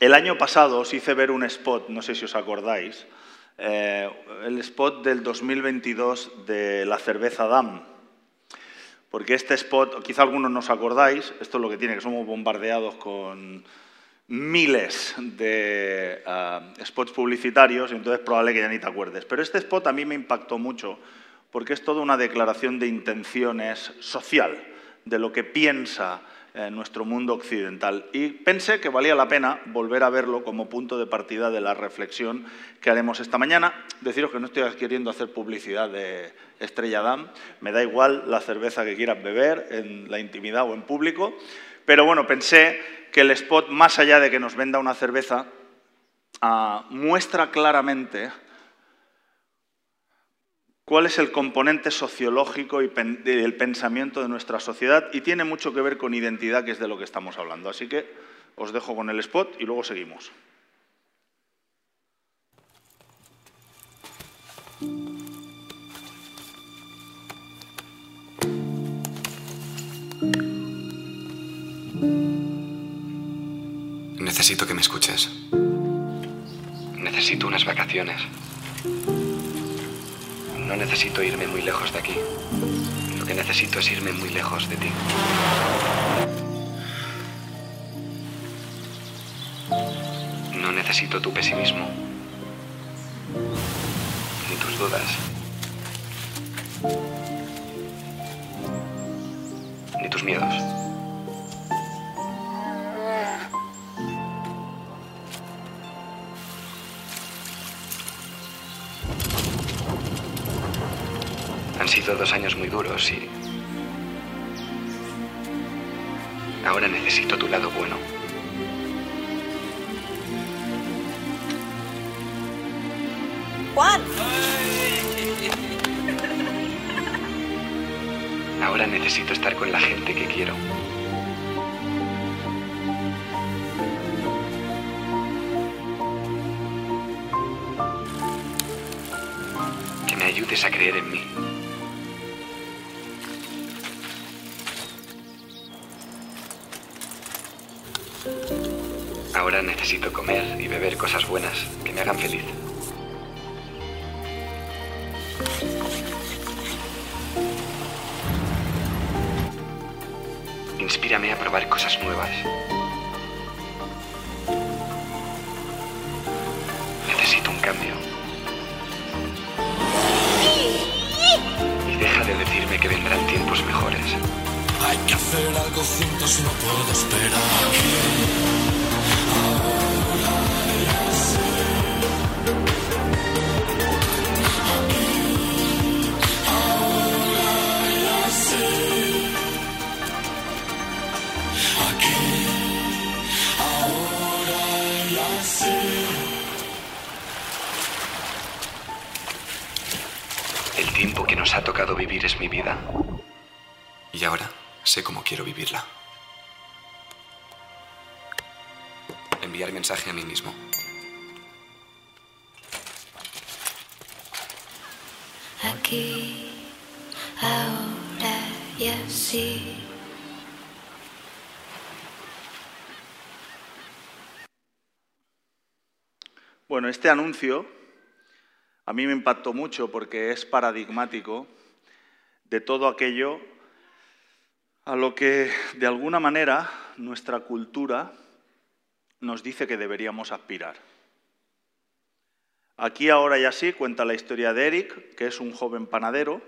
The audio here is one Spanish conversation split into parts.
El año pasado os hice ver un spot, no sé si os acordáis, eh, el spot del 2022 de la cerveza DAM. Porque este spot, quizá algunos no os acordáis, esto es lo que tiene, que somos bombardeados con miles de ah, spots publicitarios, y entonces es probable que ya ni te acuerdes. Pero este spot a mí me impactó mucho porque es toda una declaración de intenciones social, de lo que piensa en nuestro mundo occidental. Y pensé que valía la pena volver a verlo como punto de partida de la reflexión que haremos esta mañana. Deciros que no estoy queriendo hacer publicidad de Estrella Damm, me da igual la cerveza que quieras beber en la intimidad o en público, pero bueno, pensé que el spot, más allá de que nos venda una cerveza, ah, muestra claramente cuál es el componente sociológico y el pensamiento de nuestra sociedad y tiene mucho que ver con identidad, que es de lo que estamos hablando. Así que os dejo con el spot y luego seguimos. Necesito que me escuches. Necesito unas vacaciones. No necesito irme muy lejos de aquí. Lo que necesito es irme muy lejos de ti. No necesito tu pesimismo. Ni tus dudas. Ni tus miedos. Sido dos años muy duros y... Ahora necesito tu lado bueno. Juan. Ahora necesito estar con la gente que quiero. Que me ayudes a creer en mí. Ahora necesito comer y beber cosas buenas que me hagan feliz. Inspírame a probar cosas nuevas. Hay que hacer algo juntos, no puedo esperar. Aquí, ahora ya sé. El tiempo que nos ha tocado vivir es mi vida. Sé cómo quiero vivirla. Enviar mensaje a mí mismo. Aquí, ahora y así. Bueno, este anuncio a mí me impactó mucho porque es paradigmático de todo aquello a lo que de alguna manera nuestra cultura nos dice que deberíamos aspirar. Aquí ahora y así cuenta la historia de Eric, que es un joven panadero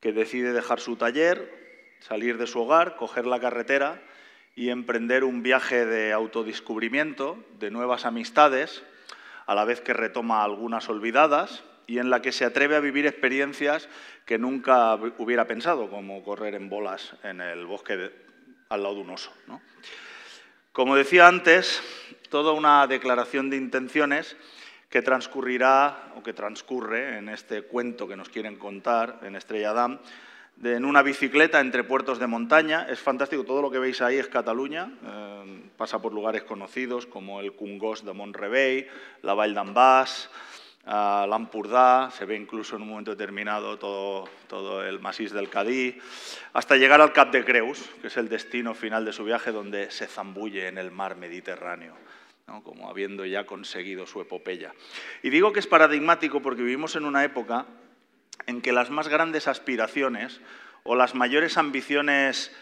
que decide dejar su taller, salir de su hogar, coger la carretera y emprender un viaje de autodescubrimiento, de nuevas amistades, a la vez que retoma algunas olvidadas y en la que se atreve a vivir experiencias que nunca hubiera pensado, como correr en bolas en el bosque de- al lado de un oso. ¿no? Como decía antes, toda una declaración de intenciones que transcurrirá o que transcurre en este cuento que nos quieren contar en Estrella Damm, en una bicicleta entre puertos de montaña. Es fantástico, todo lo que veis ahí es Cataluña, eh, pasa por lugares conocidos como el Cungós de Montrevey, la Vall d'en Bas, a l'Empordà, se ve incluso en un momento determinado todo, todo el masís del Cadí, hasta llegar al Cap de Creus, que es el destino final de su viaje donde se zambulle en el mar Mediterráneo. como habiendo ya conseguido su epopeya. Y digo que es paradigmático porque vivimos en una época en que las más grandes aspiraciones o las mayores ambiciones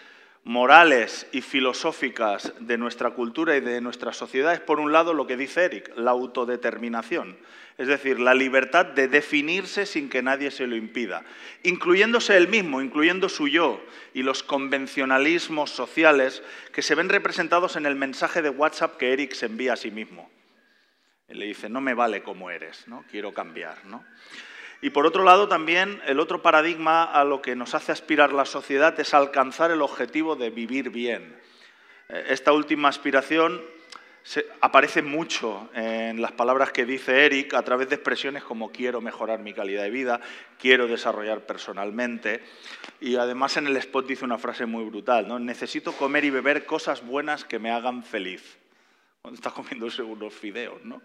morales y filosóficas de nuestra cultura y de nuestra sociedad es, por un lado, lo que dice Eric, la autodeterminación, es decir, la libertad de definirse sin que nadie se lo impida, incluyéndose él mismo, incluyendo su yo y los convencionalismos sociales que se ven representados en el mensaje de WhatsApp que Eric se envía a sí mismo. Él le dice, no me vale como eres, ¿no? quiero cambiar. ¿no? Y por otro lado, también el otro paradigma a lo que nos hace aspirar la sociedad es alcanzar el objetivo de vivir bien. Eh, esta última aspiración aparece mucho en las palabras que dice Eric a través de expresiones como quiero mejorar mi calidad de vida, quiero desarrollar personalmente. Y además en el spot dice una frase muy brutal, ¿no? necesito comer y beber cosas buenas que me hagan feliz. Cuando estás comiendo unos fideos, ¿no?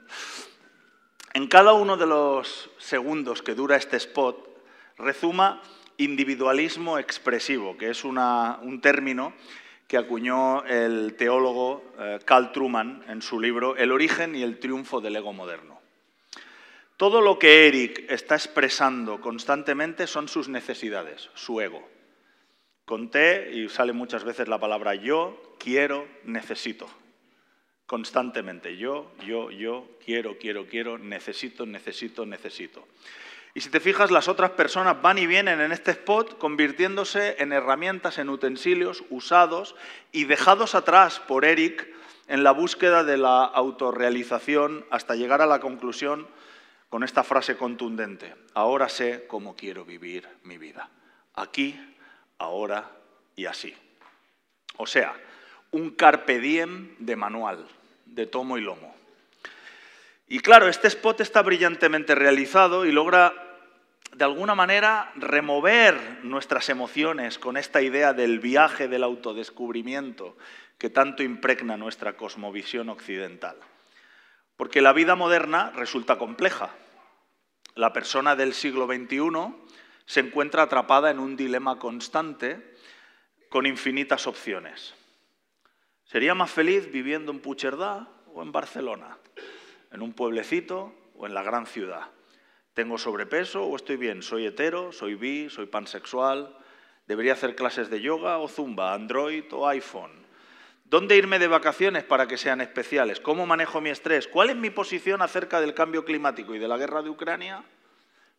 En cada uno de los segundos que dura este spot rezuma individualismo expresivo, que es un término que acuñó el teólogo eh, Carl Truman en su libro El origen y el triunfo del ego moderno. Todo lo que Eric está expresando constantemente son sus necesidades, su ego. Conté, y sale muchas veces la palabra yo, quiero, necesito constantemente. Yo, yo, yo, quiero, quiero, quiero, necesito, necesito, necesito. Y si te fijas, las otras personas van y vienen en este spot convirtiéndose en herramientas, en utensilios usados y dejados atrás por Eric en la búsqueda de la autorrealización hasta llegar a la conclusión con esta frase contundente. Ahora sé cómo quiero vivir mi vida. Aquí, ahora y así. O sea, un carpe diem de manual de tomo y lomo. Y claro, este spot está brillantemente realizado y logra de alguna manera remover nuestras emociones con esta idea del viaje del autodescubrimiento que tanto impregna nuestra cosmovisión occidental. Porque la vida moderna resulta compleja. La persona del siglo XXI se encuentra atrapada en un dilema constante con infinitas opciones. ¿Sería más feliz viviendo en Pucherdá o en Barcelona? ¿En un pueblecito o en la gran ciudad? ¿Tengo sobrepeso o estoy bien? ¿Soy hetero? ¿Soy bi? ¿Soy pansexual? ¿Debería hacer clases de yoga o zumba? ¿Android o iPhone? ¿Dónde irme de vacaciones para que sean especiales? ¿Cómo manejo mi estrés? ¿Cuál es mi posición acerca del cambio climático y de la guerra de Ucrania?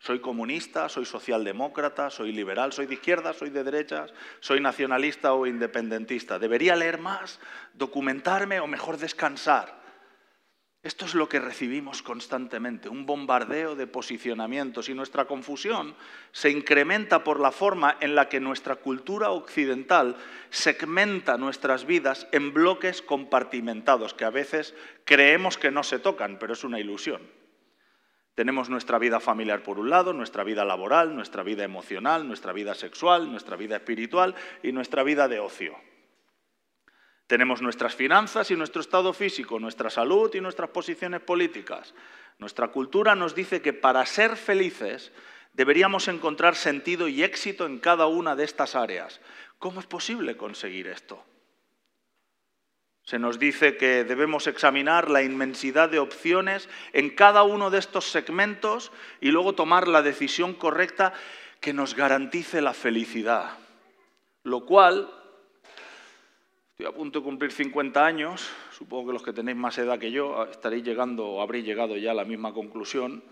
Soy comunista, soy socialdemócrata, soy liberal, soy de izquierda, soy de derechas, soy nacionalista o independentista. ¿Debería leer más, documentarme o mejor descansar? Esto es lo que recibimos constantemente, un bombardeo de posicionamientos y nuestra confusión se incrementa por la forma en la que nuestra cultura occidental segmenta nuestras vidas en bloques compartimentados que a veces creemos que no se tocan, pero es una ilusión. Tenemos nuestra vida familiar por un lado, nuestra vida laboral, nuestra vida emocional, nuestra vida sexual, nuestra vida espiritual y nuestra vida de ocio. Tenemos nuestras finanzas y nuestro estado físico, nuestra salud y nuestras posiciones políticas. Nuestra cultura nos dice que para ser felices deberíamos encontrar sentido y éxito en cada una de estas áreas. ¿Cómo es posible conseguir esto? Se nos dice que debemos examinar la inmensidad de opciones en cada uno de estos segmentos y luego tomar la decisión correcta que nos garantice la felicidad. Lo cual, estoy a punto de cumplir 50 años, supongo que los que tenéis más edad que yo estaréis llegando o habréis llegado ya a la misma conclusión,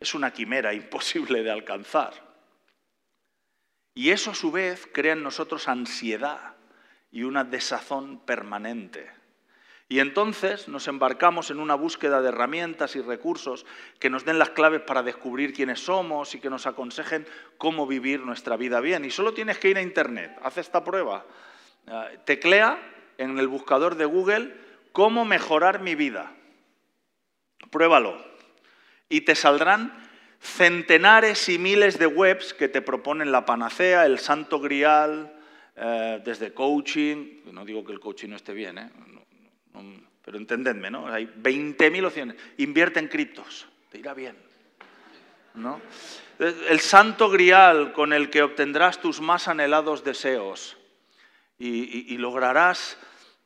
es una quimera imposible de alcanzar. Y eso a su vez crea en nosotros ansiedad y una desazón permanente. Y entonces nos embarcamos en una búsqueda de herramientas y recursos que nos den las claves para descubrir quiénes somos y que nos aconsejen cómo vivir nuestra vida bien. Y solo tienes que ir a Internet, haz esta prueba. Eh, teclea en el buscador de Google cómo mejorar mi vida. Pruébalo. Y te saldrán centenares y miles de webs que te proponen la panacea, el santo grial, eh, desde coaching, no digo que el coaching no esté bien, ¿eh? pero entendedme, ¿no? Hay 20.000 opciones. Invierte en criptos, te irá bien. ¿no? El santo grial con el que obtendrás tus más anhelados deseos y, lograrás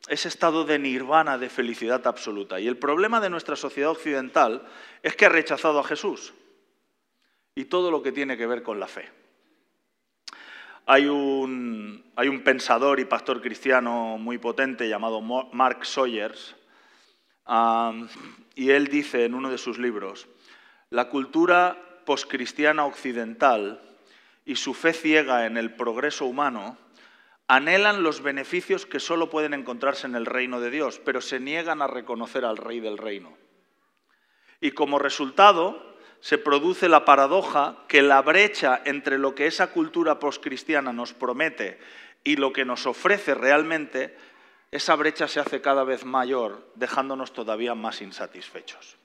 ese estado de nirvana, de felicidad absoluta. Y el problema de nuestra sociedad occidental es que ha rechazado a Jesús y todo lo que tiene que ver con la fe. Hay un, pensador y pastor cristiano muy potente llamado Mark Sawyers, y él dice en uno de sus libros, la cultura poscristiana occidental y su fe ciega en el progreso humano anhelan los beneficios que solo pueden encontrarse en el reino de Dios, pero se niegan a reconocer al rey del reino. Y como resultado se produce la paradoja que la brecha entre lo que esa cultura poscristiana nos promete y lo que nos ofrece realmente, esa brecha se hace cada vez mayor, dejándonos todavía más insatisfechos.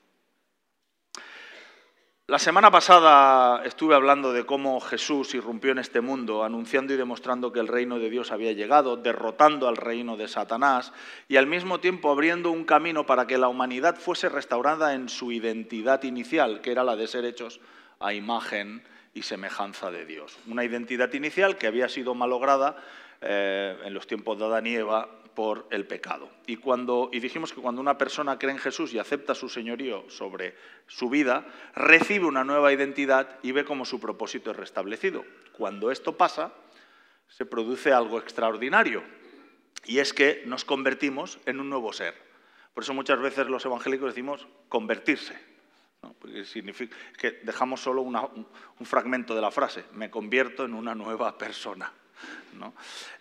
La semana pasada estuve hablando de cómo Jesús irrumpió en este mundo, anunciando y demostrando que el reino de Dios había llegado, derrotando al reino de Satanás y al mismo tiempo abriendo un camino para que la humanidad fuese restaurada en su identidad inicial, que era la de ser hechos a imagen y semejanza de Dios. Una identidad inicial que había sido malograda eh, en los tiempos de Adán y Eva por el pecado. Y, cuando, y dijimos que cuando una persona cree en Jesús y acepta su señorío sobre su vida, recibe una nueva identidad y ve cómo su propósito es restablecido. Cuando esto pasa, se produce algo extraordinario, y es que nos convertimos en un nuevo ser. Por eso muchas veces los evangélicos decimos convertirse, porque significa que dejamos solo un fragmento de la frase, me convierto en una nueva persona.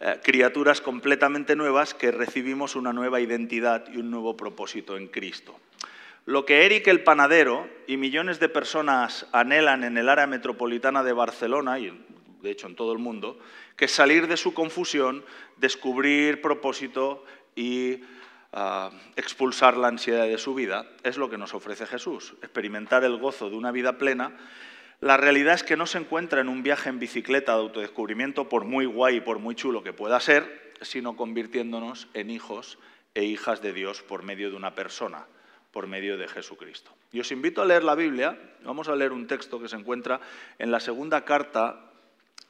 Eh, criaturas completamente nuevas que recibimos una nueva identidad y un nuevo propósito en Cristo. Lo que Eric el panadero y millones de personas anhelan en el área metropolitana de Barcelona, y de hecho en todo el mundo, que es salir de su confusión, descubrir propósito y ah, expulsar la ansiedad de su vida, es lo que nos ofrece Jesús, experimentar el gozo de una vida plena la realidad es que no se encuentra en un viaje en bicicleta de autodescubrimiento, por muy guay y por muy chulo que pueda ser, sino convirtiéndonos en hijos e hijas de Dios por medio de una persona, por medio de Jesucristo. Y os invito a leer la Biblia. Vamos a leer un texto que se encuentra en la segunda carta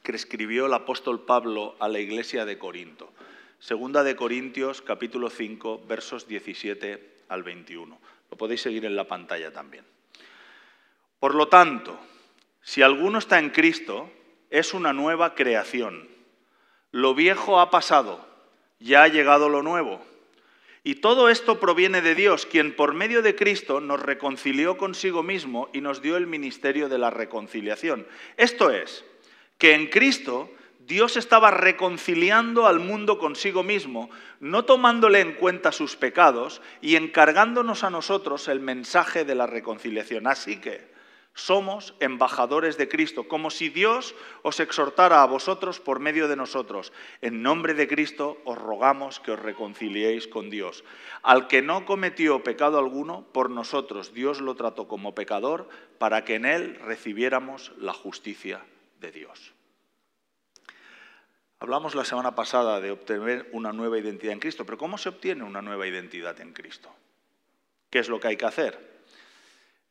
que escribió el apóstol Pablo a la iglesia de Corinto. Segunda de Corintios, capítulo 5, versos 17 al 21. Lo podéis seguir en la pantalla también. Por lo tanto, si alguno está en Cristo, es una nueva creación. Lo viejo ha pasado, ya ha llegado lo nuevo. Y todo esto proviene de Dios, quien por medio de Cristo nos reconcilió consigo mismo y nos dio el ministerio de la reconciliación. Esto es, que en Cristo Dios estaba reconciliando al mundo consigo mismo, no tomándole en cuenta sus pecados y encargándonos a nosotros el mensaje de la reconciliación. Así que, somos embajadores de Cristo, como si Dios os exhortara a vosotros por medio de nosotros. En nombre de Cristo os rogamos que os reconciliéis con Dios. Al que no cometió pecado alguno, por nosotros Dios lo trató como pecador para que en él recibiéramos la justicia de Dios. Hablamos la semana pasada de obtener una nueva identidad en Cristo, pero ¿cómo se obtiene una nueva identidad en Cristo? ¿Qué es lo que hay que hacer?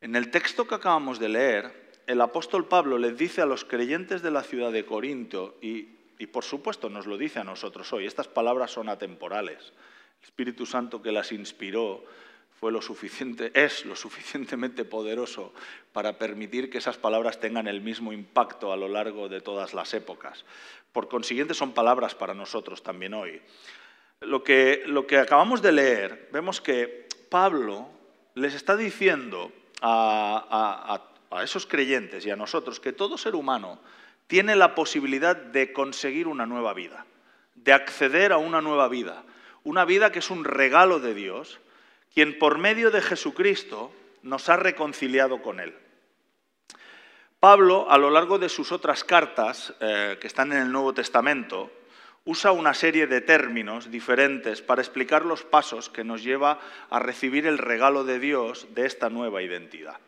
En el texto que acabamos de leer, el apóstol Pablo les dice a los creyentes de la ciudad de Corinto, y, por supuesto nos lo dice a nosotros hoy, estas palabras son atemporales. El Espíritu Santo que las inspiró fue lo suficiente, es lo suficientemente poderoso para permitir que esas palabras tengan el mismo impacto a lo largo de todas las épocas. Por consiguiente, son palabras para nosotros también hoy. Lo que, lo que acabamos de leer, vemos que Pablo les está diciendo a, esos creyentes y a nosotros que todo ser humano tiene la posibilidad de conseguir una nueva vida, de acceder a una nueva vida, una vida que es un regalo de Dios, quien por medio de Jesucristo nos ha reconciliado con Él. Pablo, a lo largo de sus otras cartas, eh, que están en el Nuevo Testamento, usa una serie de términos diferentes para explicar los pasos que nos lleva a recibir el regalo de Dios de esta nueva identidad.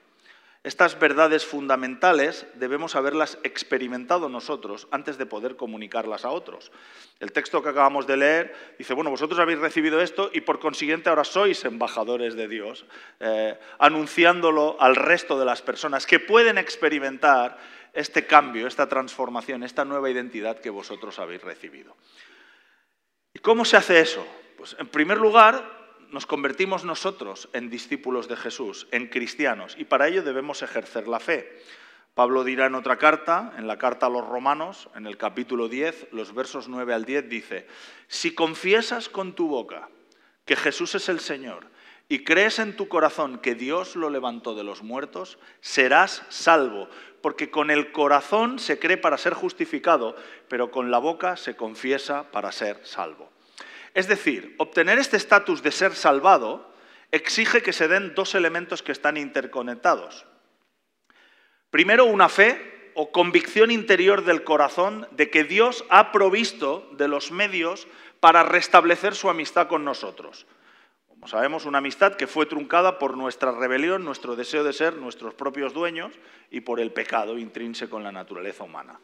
Estas verdades fundamentales debemos haberlas experimentado nosotros antes de poder comunicarlas a otros. El texto que acabamos de leer dice, bueno, vosotros habéis recibido esto y por consiguiente ahora sois embajadores de Dios, eh, anunciándolo al resto de las personas que pueden experimentar este cambio, esta transformación, esta nueva identidad que vosotros habéis recibido. ¿Y cómo se hace eso? Pues en primer lugar, nos convertimos nosotros en discípulos de Jesús, en cristianos, y para ello debemos ejercer la fe. Pablo dirá en otra carta, en la carta a los romanos, en el capítulo 10, los versos 9 al 10, dice, si confiesas con tu boca que Jesús es el Señor y crees en tu corazón que Dios lo levantó de los muertos, serás salvo, porque con el corazón se cree para ser justificado, pero con la boca se confiesa para ser salvo. Es decir, obtener este estatus de ser salvado exige que se den dos elementos que están interconectados. Primero, una fe o convicción interior del corazón de que Dios ha provisto de los medios para restablecer su amistad con nosotros. Como sabemos, una amistad que fue truncada por nuestra rebelión, nuestro deseo de ser nuestros propios dueños y por el pecado intrínseco en la naturaleza humana.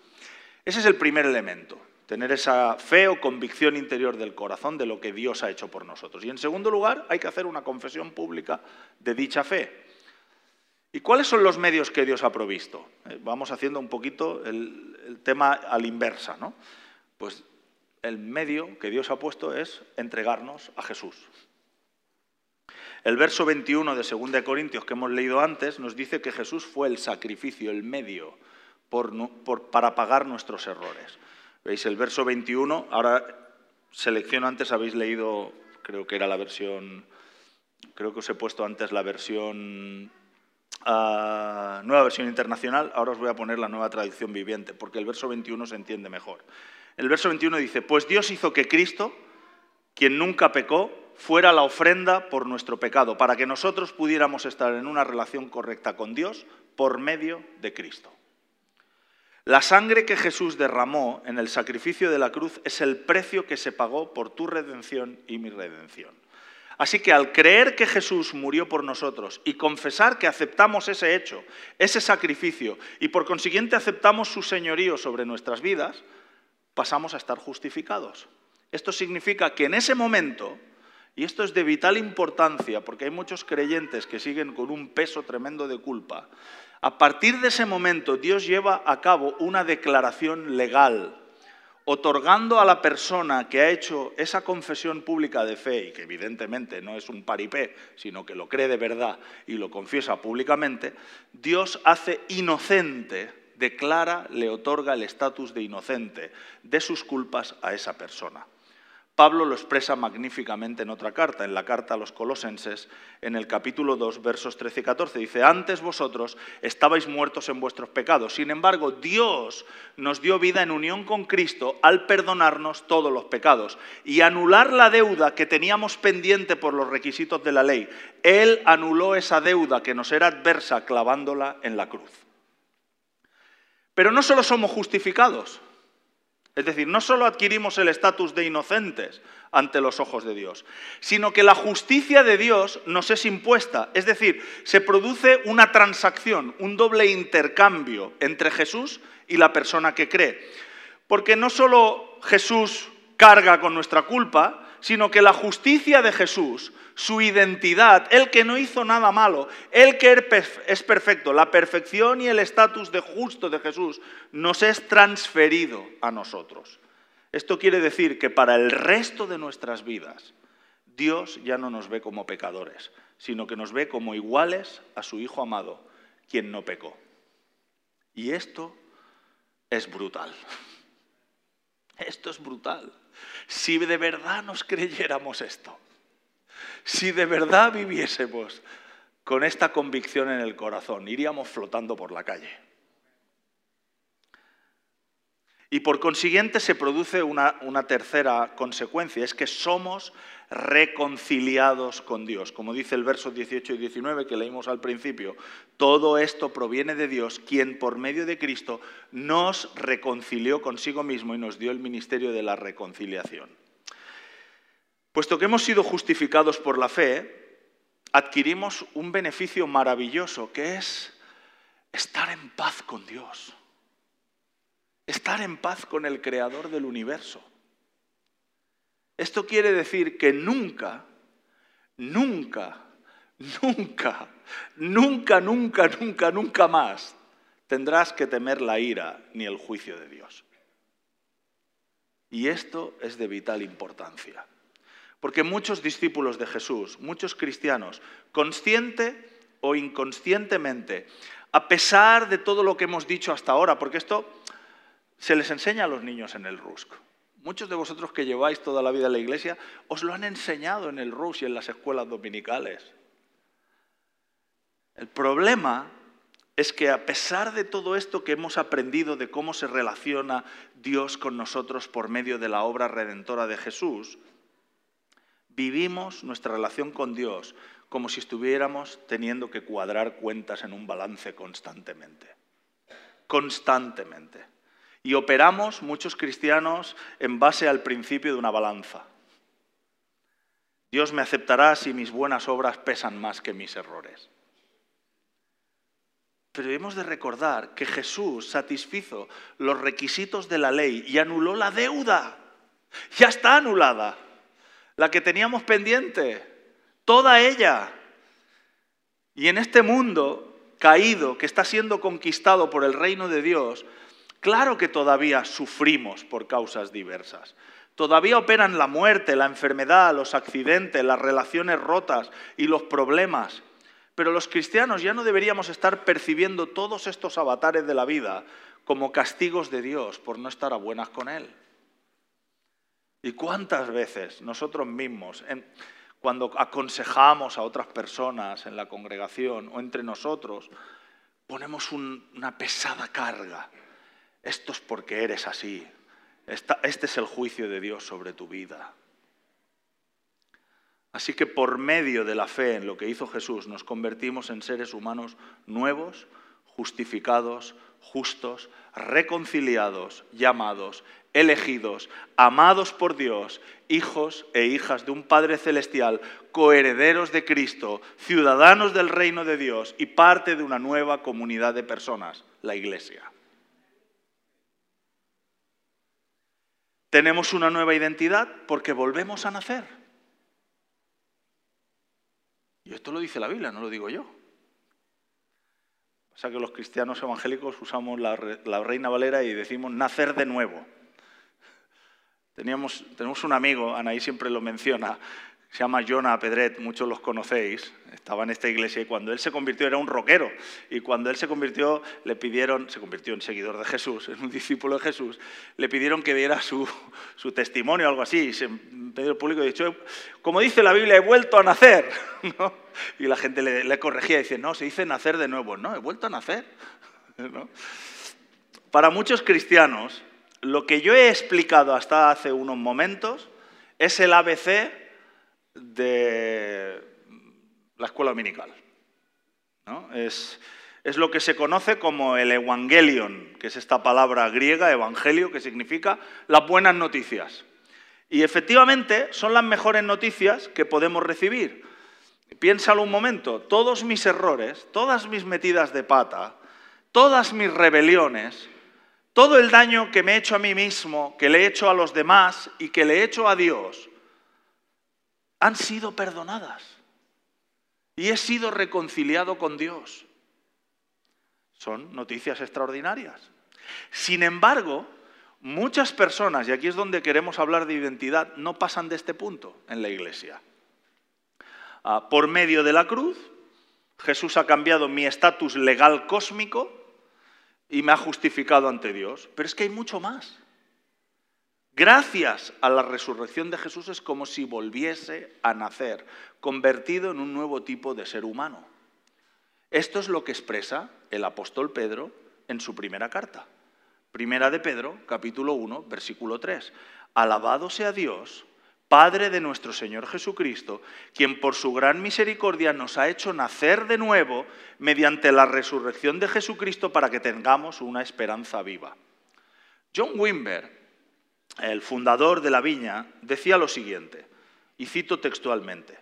Ese es el primer elemento tener esa fe o convicción interior del corazón de lo que Dios ha hecho por nosotros. Y en segundo lugar, hay que hacer una confesión pública de dicha fe. ¿Y cuáles son los medios que Dios ha provisto? Eh, vamos haciendo un poquito el, tema a la inversa, ¿no? Pues el medio que Dios ha puesto es entregarnos a Jesús. El verso 21 de 2 Corintios que hemos leído antes nos dice que Jesús fue el sacrificio, el medio para pagar nuestros errores. ¿Veis el verso 21? Ahora selecciono, antes habéis leído, creo que era la versión, creo que os he puesto antes la versión, ah, nueva versión internacional, ahora os voy a poner la nueva traducción viviente, porque el verso 21 se entiende mejor. El verso 21 dice, pues Dios hizo que Cristo, quien nunca pecó, fuera la ofrenda por nuestro pecado, para que nosotros pudiéramos estar en una relación correcta con Dios por medio de Cristo. La sangre que Jesús derramó en el sacrificio de la cruz es el precio que se pagó por tu redención y mi redención. Así que al creer que Jesús murió por nosotros y confesar que aceptamos ese hecho, ese sacrificio, y por consiguiente aceptamos su señorío sobre nuestras vidas, pasamos a estar justificados. Esto significa que en ese momento, y esto es de vital importancia porque hay muchos creyentes que siguen con un peso tremendo de culpa, a partir de ese momento Dios lleva a cabo una declaración legal, otorgando a la persona que ha hecho esa confesión pública de fe, y que evidentemente no es un paripé, sino que lo cree de verdad y lo confiesa públicamente, Dios hace inocente, declara, le otorga el estatus de inocente de sus culpas a esa persona. Pablo lo expresa magníficamente en otra carta, en la carta a los colosenses, en el capítulo 2, versos 13 y 14. Dice, antes vosotros estabais muertos en vuestros pecados, sin embargo Dios nos dio vida en unión con Cristo al perdonarnos todos los pecados y anular la deuda que teníamos pendiente por los requisitos de la ley. Él anuló esa deuda que nos era adversa clavándola en la cruz. Pero no solo somos justificados, es decir, no solo adquirimos el estatus de inocentes ante los ojos de Dios, sino que la justicia de Dios nos es impuesta. Es decir, se produce una transacción, un doble intercambio entre Jesús y la persona que cree. Porque no solo Jesús carga con nuestra culpa, sino que la justicia de Jesús, su identidad, el que no hizo nada malo, el que es perfecto, la perfección y el estatus de justo de Jesús nos es transferido a nosotros. Esto quiere decir que para el resto de nuestras vidas, Dios ya no nos ve como pecadores, sino que nos ve como iguales a su Hijo amado, quien no pecó. Y esto es brutal. Esto es brutal. Si de verdad nos creyéramos esto, si de verdad viviésemos con esta convicción en el corazón, iríamos flotando por la calle. Y por consiguiente se produce una, tercera consecuencia, es que somos reconciliados con Dios. Como dice el verso 18 y 19 que leímos al principio, todo esto proviene de Dios, quien por medio de Cristo nos reconcilió consigo mismo y nos dio el ministerio de la reconciliación. Puesto que hemos sido justificados por la fe, adquirimos un beneficio maravilloso que es estar en paz con Dios, estar en paz con el Creador del universo. Esto quiere decir que nunca, nunca, nunca, nunca, nunca, nunca, nunca más tendrás que temer la ira ni el juicio de Dios. Y esto es de vital importancia. Porque muchos discípulos de Jesús, muchos cristianos, consciente o inconscientemente, a pesar de todo lo que hemos dicho hasta ahora, porque esto se les enseña a los niños en el RUSC. Muchos de vosotros que lleváis toda la vida en la iglesia, os lo han enseñado en el RUSC y en las escuelas dominicales. El problema es que a pesar de todo esto que hemos aprendido de cómo se relaciona Dios con nosotros por medio de la obra redentora de Jesús, vivimos nuestra relación con Dios como si estuviéramos teniendo que cuadrar cuentas en un balance constantemente. Constantemente. Y operamos muchos cristianos en base al principio de una balanza. Dios me aceptará si mis buenas obras pesan más que mis errores. Pero hemos de recordar que Jesús satisfizo los requisitos de la ley y anuló la deuda. Ya está anulada. La que teníamos pendiente. Toda ella. Y en este mundo caído que está siendo conquistado por el reino de Dios, claro que todavía sufrimos por causas diversas. Todavía operan la muerte, la enfermedad, los accidentes, las relaciones rotas y los problemas. Pero los cristianos ya no deberíamos estar percibiendo todos estos avatares de la vida como castigos de Dios por no estar a buenas con Él. ¿Y cuántas veces nosotros mismos, cuando aconsejamos a otras personas en la congregación o entre nosotros, ponemos una pesada carga? Esto es porque eres así. este es el juicio de Dios sobre tu vida. Así que por medio de la fe en lo que hizo Jesús nos convertimos en seres humanos nuevos, justificados, justos, reconciliados, llamados, elegidos, amados por Dios, hijos e hijas de un Padre Celestial, coherederos de Cristo, ciudadanos del reino de Dios y parte de una nueva comunidad de personas, la Iglesia. Tenemos una nueva identidad porque volvemos a nacer. Y esto lo dice la Biblia, no lo digo yo. O sea que los cristianos evangélicos usamos la, Reina Valera y decimos nacer de nuevo. Teníamos, tenemos un amigo, Anaí siempre lo menciona, se llama Jonah Pedret, muchos los conocéis, estaba en esta iglesia y cuando él se convirtió era un rockero. Y cuando él se convirtió le pidieron, se convirtió en seguidor de Jesús, en un discípulo de Jesús, le pidieron que diera su, testimonio o algo así, y se, medio público dicho, como dice la Biblia, he vuelto a nacer, y la gente le, corregía y dice, no, se dice nacer de nuevo, no, he vuelto a nacer. Para muchos cristianos, lo que yo he explicado hasta hace unos momentos es el ABC de la escuela dominical. Es, es, lo que se conoce como el evangelion, que es esta palabra griega, evangelio, que significa las buenas noticias. Y efectivamente son las mejores noticias que podemos recibir. Piénsalo un momento, todos mis errores, todas mis metidas de pata, todas mis rebeliones, todo el daño que me he hecho a mí mismo, que le he hecho a los demás y que le he hecho a Dios, han sido perdonadas. Y he sido reconciliado con Dios. Son noticias extraordinarias. Sin embargo, muchas personas, y aquí es donde queremos hablar de identidad, no pasan de este punto en la iglesia. Ah, por medio de la cruz, Jesús ha cambiado mi estatus legal cósmico y me ha justificado ante Dios. Pero es que hay mucho más. Gracias a la resurrección de Jesús es como si volviese a nacer, convertido en un nuevo tipo de ser humano. Esto es lo que expresa el apóstol Pedro en su primera carta. Primera de Pedro, capítulo 1, versículo 3. Alabado sea Dios, Padre de nuestro Señor Jesucristo, quien por su gran misericordia nos ha hecho nacer de nuevo mediante la resurrección de Jesucristo para que tengamos una esperanza viva. John Wimber el fundador de la viña, decía lo siguiente, y cito textualmente,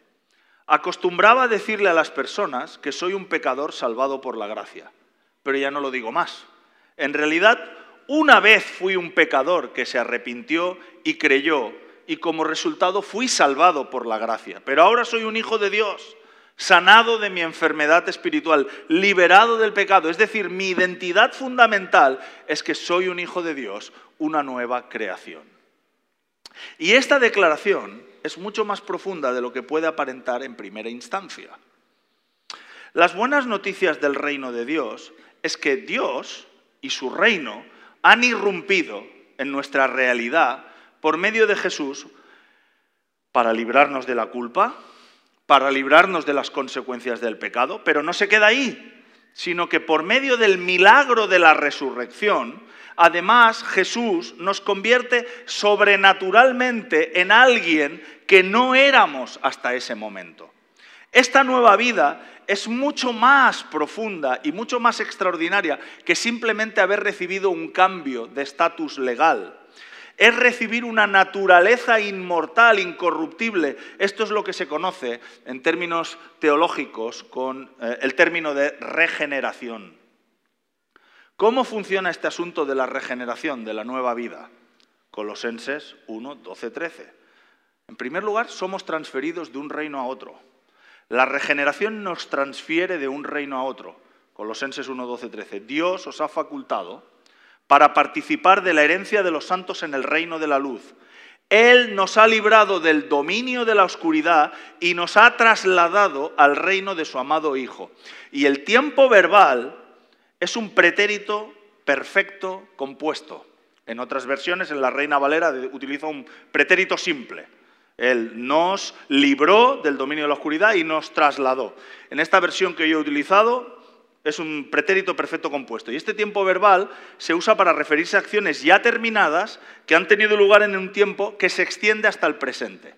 acostumbraba decirle a las personas que soy un pecador salvado por la gracia, pero ya no lo digo más. En realidad, una vez fui un pecador que se arrepintió y creyó, y como resultado fui salvado por la gracia, pero ahora soy un hijo de Dios sanado de mi enfermedad espiritual, liberado del pecado. Es decir, mi identidad fundamental es que soy un hijo de Dios, una nueva creación. Y esta declaración es mucho más profunda de lo que puede aparentar en primera instancia. Las buenas noticias del reino de Dios es que Dios y su reino han irrumpido en nuestra realidad por medio de Jesús para librarnos de la culpa, para librarnos de las consecuencias del pecado, pero no se queda ahí, sino que por medio del milagro de la resurrección, además Jesús nos convierte sobrenaturalmente en alguien que no éramos hasta ese momento. Esta nueva vida es mucho más profunda y mucho más extraordinaria que simplemente haber recibido un cambio de estatus legal. Es recibir una naturaleza inmortal, incorruptible. Esto es lo que se conoce en términos teológicos con eh, el término de regeneración. ¿Cómo funciona este asunto de la regeneración, de la nueva vida? Colosenses 1, 12, 13. En primer lugar, somos transferidos de un reino a otro. La regeneración nos transfiere de un reino a otro. Colosenses 1, 12, 13. Dios os ha facultado para participar de la herencia de los santos en el reino de la luz. Él nos ha librado del dominio de la oscuridad y nos ha trasladado al reino de su amado Hijo. Y el tiempo verbal es un pretérito perfecto compuesto. En otras versiones, en la Reina Valera, utiliza un pretérito simple. Él nos libró del dominio de la oscuridad y nos trasladó. En esta versión que yo he utilizado es un pretérito perfecto compuesto. Y este tiempo verbal se usa para referirse a acciones ya terminadas que han tenido lugar en un tiempo que se extiende hasta el presente.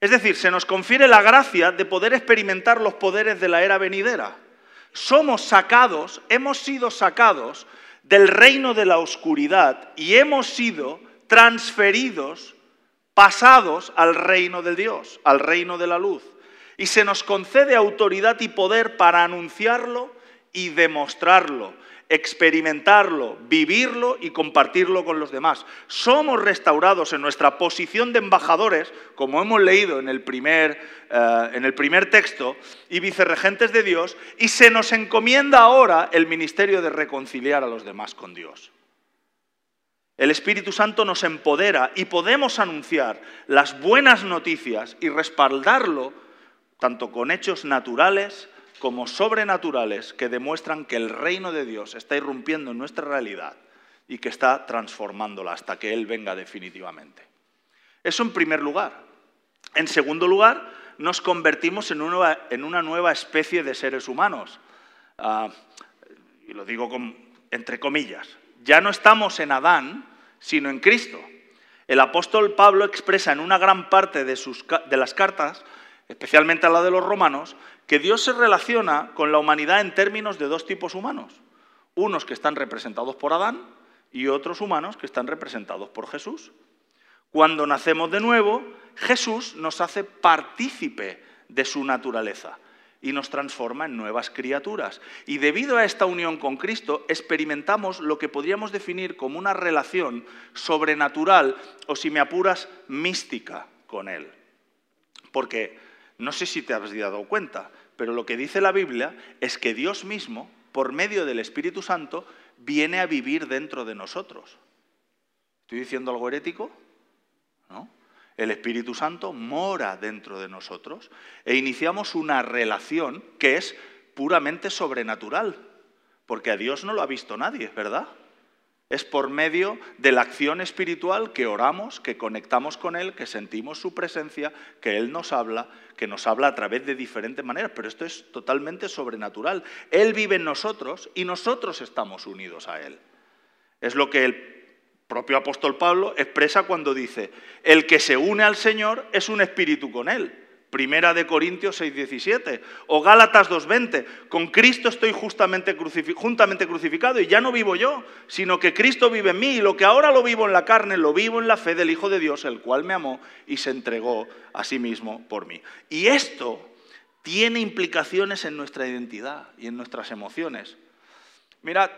Es decir, se nos confiere la gracia de poder experimentar los poderes de la era venidera. Somos sacados, hemos sido sacados del reino de la oscuridad y hemos sido transferidos pasados al reino de Dios, al reino de la luz. Y se nos concede autoridad y poder para anunciarlo y demostrarlo, experimentarlo, vivirlo y compartirlo con los demás. Somos restaurados en nuestra posición de embajadores, como hemos leído en el primer, eh, en el primer texto, y vicerregentes de Dios, y se nos encomienda ahora el ministerio de reconciliar a los demás con Dios. El Espíritu Santo nos empodera y podemos anunciar las buenas noticias y respaldarlo tanto con hechos naturales como sobrenaturales que demuestran que el reino de Dios está irrumpiendo en nuestra realidad y que está transformándola hasta que Él venga definitivamente. Eso en primer lugar. En segundo lugar, nos convertimos en una nueva, especie de seres humanos. Ah, y lo digo entre comillas. Ya no estamos en Adán, sino en Cristo. El apóstol Pablo expresa en una gran parte de, sus, de las cartas, especialmente a la de los romanos, que Dios se relaciona con la humanidad en términos de dos tipos humanos. Unos que están representados por Adán y otros humanos que están representados por Jesús. Cuando nacemos de nuevo, Jesús nos hace partícipe de su naturaleza y nos transforma en nuevas criaturas. Y debido a esta unión con Cristo, experimentamos lo que podríamos definir como una relación sobrenatural o, si me apuras, mística con Él. Porque no sé si te has dado cuenta, pero lo que dice la Biblia es que Dios mismo, por medio del Espíritu Santo, viene a vivir dentro de nosotros. ¿Estoy diciendo algo herético? ¿No? el Espíritu Santo mora dentro de nosotros e iniciamos una relación que es puramente sobrenatural, porque a Dios no lo ha visto nadie, ¿verdad? Es por medio de la acción espiritual que oramos, que conectamos con Él, que sentimos su presencia, que Él nos habla, que nos habla a través de diferentes maneras, pero esto es totalmente sobrenatural. Él vive en nosotros y nosotros estamos unidos a Él. Es lo que el propio apóstol Pablo expresa cuando dice, el que se une al Señor es un espíritu con él. Primera de Corintios 6:17 o Gálatas 2:20, con Cristo estoy justamente juntamente crucificado y ya no vivo yo, sino que Cristo vive en mí y lo que ahora lo vivo en la carne, lo vivo en la fe del Hijo de Dios, el cual me amó y se entregó a sí mismo por mí. Y esto tiene implicaciones en nuestra identidad y en nuestras emociones. Mirad,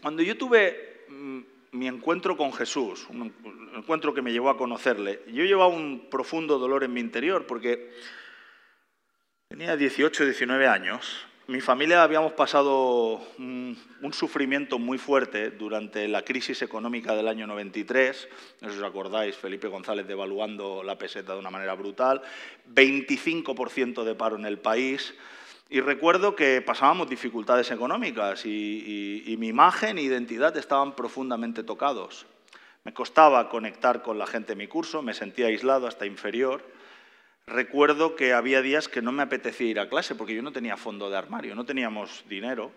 cuando yo tuve mm, mi encuentro con Jesús, un encuentro que me llevó a conocerle, yo llevaba un profundo dolor en mi interior porque tenía 18, 19 años mi familia habíamos pasado un, sufrimiento muy fuerte durante la crisis económica del año 93. No sé si os acordáis, Felipe González devaluando la peseta de una manera brutal, 25% de paro en el país. Y recuerdo que pasábamos dificultades económicas y, mi imagen e identidad estaban profundamente tocados. Me costaba conectar con la gente de mi curso, me sentía aislado hasta inferior. Recuerdo que había días que no me apetecía ir a clase porque yo no tenía fondo de armario, no teníamos dinero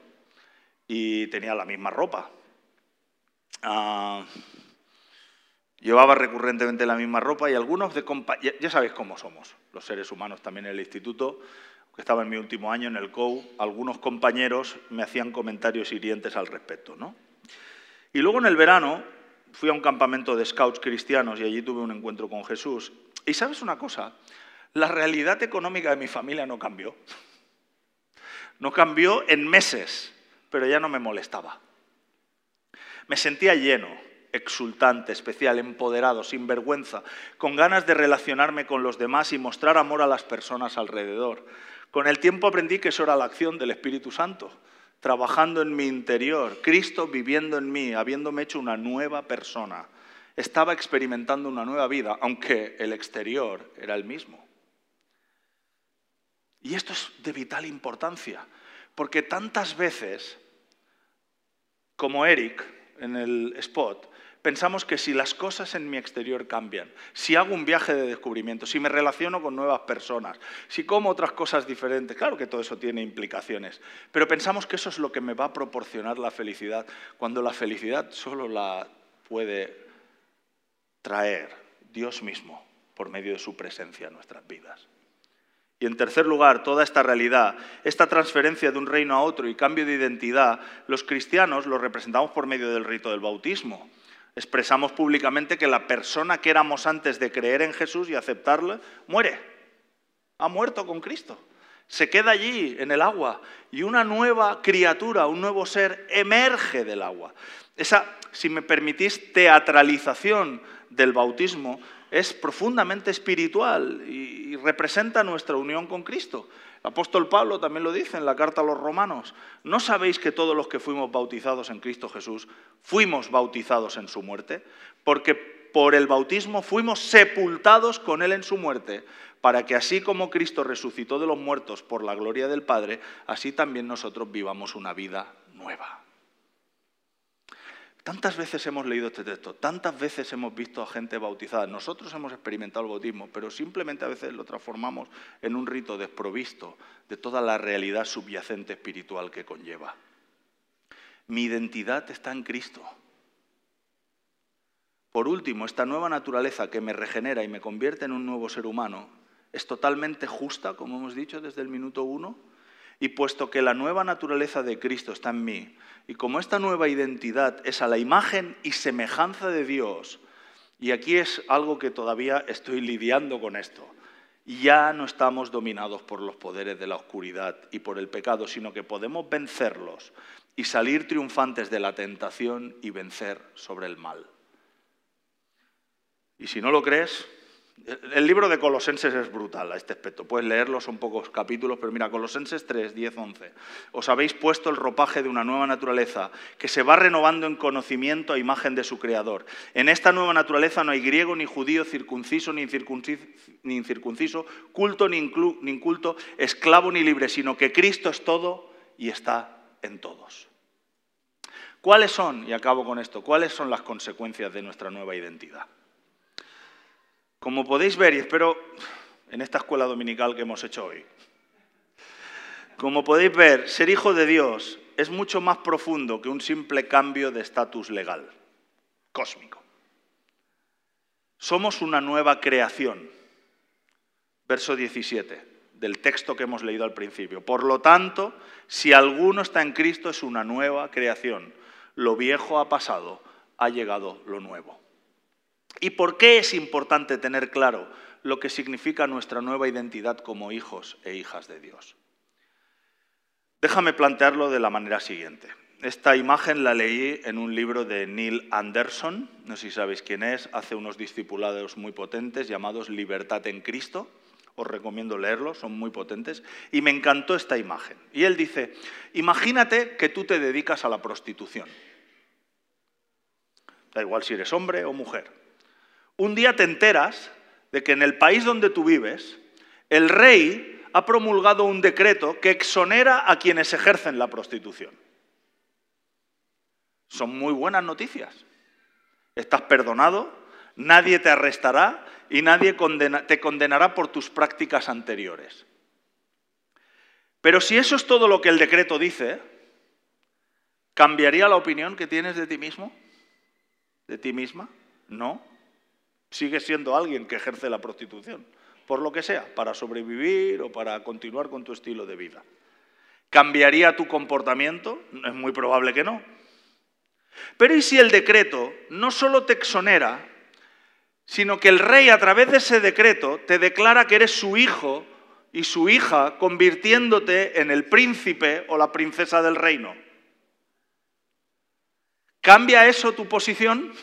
y tenía la misma ropa. Uh, llevaba recurrentemente la misma ropa y algunos de ya sabéis cómo somos los seres humanos también en el instituto, que estaba en mi último año en el COU, algunos compañeros me hacían comentarios hirientes al respecto. ¿no? Y luego en el verano fui a un campamento de scouts cristianos y allí tuve un encuentro con Jesús. Y sabes una cosa, la realidad económica de mi familia no cambió. No cambió en meses, pero ya no me molestaba. Me sentía lleno, exultante, especial, empoderado, sin vergüenza, con ganas de relacionarme con los demás y mostrar amor a las personas alrededor. Con el tiempo aprendí que eso era la acción del Espíritu Santo, trabajando en mi interior, Cristo viviendo en mí, habiéndome hecho una nueva persona. Estaba experimentando una nueva vida, aunque el exterior era el mismo. Y esto es de vital importancia, porque tantas veces, como Eric en el spot, pensamos que si las cosas en mi exterior cambian, si hago un viaje de descubrimiento, si me relaciono con nuevas personas, si como otras cosas diferentes, claro que todo eso tiene implicaciones, pero pensamos que eso es lo que me va a proporcionar la felicidad, cuando la felicidad solo la puede traer Dios mismo por medio de su presencia en nuestras vidas. Y en tercer lugar, toda esta realidad, esta transferencia de un reino a otro y cambio de identidad, los cristianos lo representamos por medio del rito del bautismo expresamos públicamente que la persona que éramos antes de creer en Jesús y aceptarle, muere. Ha muerto con Cristo. Se queda allí en el agua y una nueva criatura, un nuevo ser emerge del agua. Esa, si me permitís, teatralización del bautismo es profundamente espiritual y, representa nuestra unión con Cristo. Apóstol Pablo también lo dice en la carta a los romanos. ¿No sabéis que todos los que fuimos bautizados en Cristo Jesús fuimos bautizados en su muerte? Porque por el bautismo fuimos sepultados con Él en su muerte, para que así como Cristo resucitó de los muertos por la gloria del Padre, así también nosotros vivamos una vida nueva. Tantas veces hemos leído este texto, tantas veces hemos visto a gente bautizada. Nosotros hemos experimentado el bautismo, pero simplemente a veces lo transformamos en un rito desprovisto de toda la realidad subyacente espiritual que conlleva. Mi identidad está en Cristo. Por último, esta nueva naturaleza que me regenera y me convierte en un nuevo ser humano es totalmente justa, como hemos dicho desde el minuto uno, y puesto que la nueva naturaleza de Cristo está en mí, y como esta nueva identidad es a la imagen y semejanza de Dios, y aquí es algo que todavía estoy lidiando con esto, ya no estamos dominados por los poderes de la oscuridad y por el pecado, sino que podemos vencerlos y salir triunfantes de la tentación y vencer sobre el mal. Y si no lo crees, el libro de Colosenses es brutal a este aspecto. Puedes leerlo, son pocos capítulos, pero mira, Colosenses 3, 10, 11. Os habéis puesto el ropaje de una nueva naturaleza que se va renovando en conocimiento a imagen de su Creador. En esta nueva naturaleza no hay griego ni judío, circunciso ni incircunciso, culto ni inculto, esclavo ni libre, sino que Cristo es todo y está en todos. ¿Cuáles son, y acabo con esto, cuáles son las consecuencias de nuestra nueva identidad? Como podéis ver, y espero en esta escuela dominical que hemos hecho hoy, como podéis ver, ser hijo de Dios es mucho más profundo que un simple cambio de estatus legal, cósmico. Somos una nueva creación. Verso 17 del texto que hemos leído al principio. Por lo tanto, si alguno está en Cristo es una nueva creación. Lo viejo ha pasado, ha llegado lo nuevo. ¿Y por qué es importante tener claro lo que significa nuestra nueva identidad como hijos e hijas de Dios? Déjame plantearlo de la manera siguiente. Esta imagen la leí en un libro de Neil Anderson, no sé si sabéis quién es, hace unos discipulados muy potentes llamados Libertad en Cristo, os recomiendo leerlos, son muy potentes, y me encantó esta imagen. Y él dice, imagínate que tú te dedicas a la prostitución. Da igual si eres hombre o mujer. Un día te enteras de que en el país donde tú vives, el rey ha promulgado un decreto que exonera a quienes ejercen la prostitución. Son muy buenas noticias. Estás perdonado, nadie te arrestará y nadie te condenará por tus prácticas anteriores. Pero si eso es todo lo que el decreto dice, ¿cambiaría la opinión que tienes de ti mismo? ¿De ti misma? No. Sigues siendo alguien que ejerce la prostitución, por lo que sea, para sobrevivir o para continuar con tu estilo de vida. ¿Cambiaría tu comportamiento? Es muy probable que no. Pero ¿y si el decreto no solo te exonera, sino que el rey a través de ese decreto te declara que eres su hijo y su hija, convirtiéndote en el príncipe o la princesa del reino. ¿Cambia eso tu posición?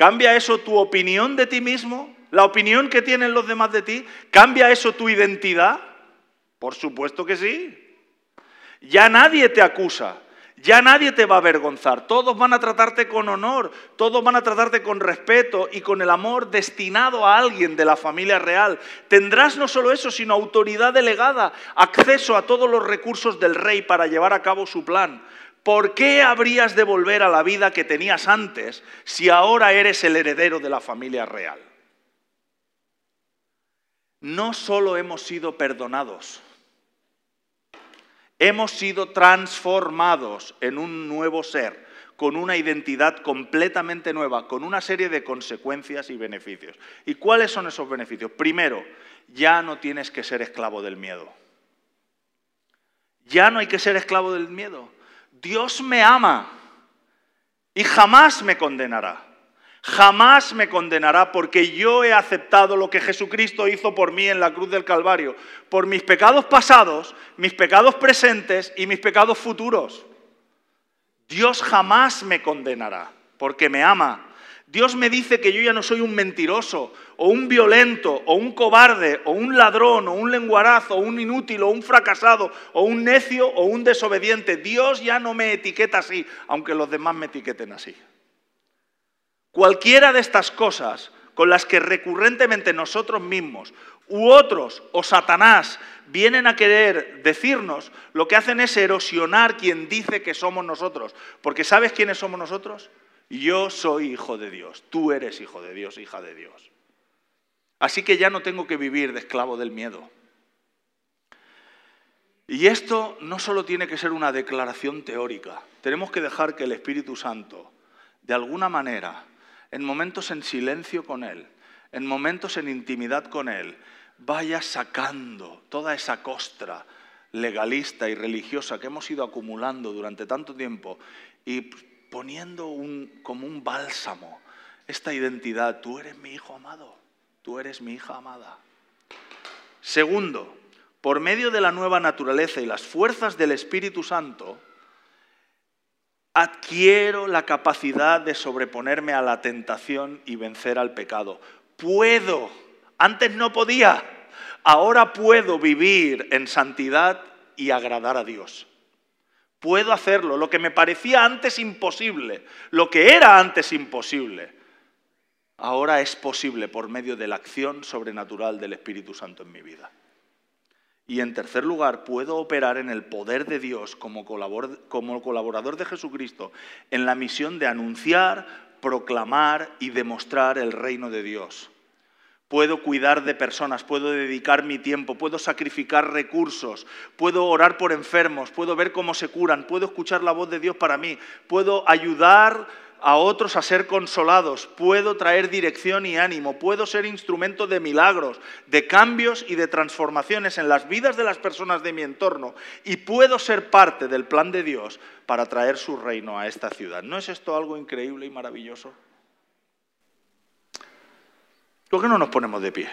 ¿Cambia eso tu opinión de ti mismo? ¿La opinión que tienen los demás de ti? ¿Cambia eso tu identidad? Por supuesto que sí. Ya nadie te acusa, ya nadie te va a avergonzar, todos van a tratarte con honor, todos van a tratarte con respeto y con el amor destinado a alguien de la familia real. Tendrás no solo eso, sino autoridad delegada, acceso a todos los recursos del rey para llevar a cabo su plan. ¿Por qué habrías de volver a la vida que tenías antes si ahora eres el heredero de la familia real? No solo hemos sido perdonados, Hemos sido transformados en un nuevo ser, con una identidad completamente nueva, con una serie de consecuencias y beneficios. ¿Y cuáles son esos beneficios? Primero, ya no tienes que ser esclavo del miedo. Ya no hay que ser esclavo del miedo. Dios me ama y jamás me condenará jamás me condenará porque yo he aceptado lo que Jesucristo hizo por mí en la cruz del Calvario, por mis pecados pasados, mis pecados presentes y mis pecados futuros. Dios jamás me condenará porque me ama. Dios me dice que yo ya no soy un mentiroso, o un violento, o un cobarde, o un ladrón, o un lenguarazo, o un inútil, o un fracasado, o un necio, o un desobediente. Dios ya no me etiqueta así, aunque los demás me etiqueten así. Cualquiera de estas cosas con las que recurrentemente nosotros mismos u otros o Satanás vienen a querer decirnos, lo que hacen es erosionar quien dice que somos nosotros. Porque ¿sabes quiénes somos nosotros? Yo soy hijo de Dios, tú eres hijo de Dios, hija de Dios. Así que ya no tengo que vivir de esclavo del miedo. Y esto no solo tiene que ser una declaración teórica, tenemos que dejar que el Espíritu Santo, de alguna manera, en momentos en silencio con Él, en momentos en intimidad con Él, vaya sacando toda esa costra legalista y religiosa que hemos ido acumulando durante tanto tiempo y poniendo un, como un bálsamo esta identidad, tú eres mi hijo amado, tú eres mi hija amada. Segundo, por medio de la nueva naturaleza y las fuerzas del Espíritu Santo, adquiero la capacidad de sobreponerme a la tentación y vencer al pecado. Puedo, antes no podía, ahora puedo vivir en santidad y agradar a Dios. Puedo hacerlo, lo que me parecía antes imposible, lo que era antes imposible, ahora es posible por medio de la acción sobrenatural del Espíritu Santo en mi vida. Y en tercer lugar, puedo operar en el poder de Dios como, colaborador de Jesucristo en la misión de anunciar, proclamar y demostrar el reino de Dios. Puedo cuidar de personas, puedo dedicar mi tiempo, puedo sacrificar recursos, puedo orar por enfermos, puedo ver cómo se curan, puedo escuchar la voz de Dios para mí, puedo ayudar a otros a ser consolados, puedo traer dirección y ánimo, puedo ser instrumento de milagros, de cambios y de transformaciones en las vidas de las personas de mi entorno y puedo ser parte del plan de Dios para traer su reino a esta ciudad. ¿No es esto algo increíble y maravilloso? ¿Por qué no nos ponemos de pie?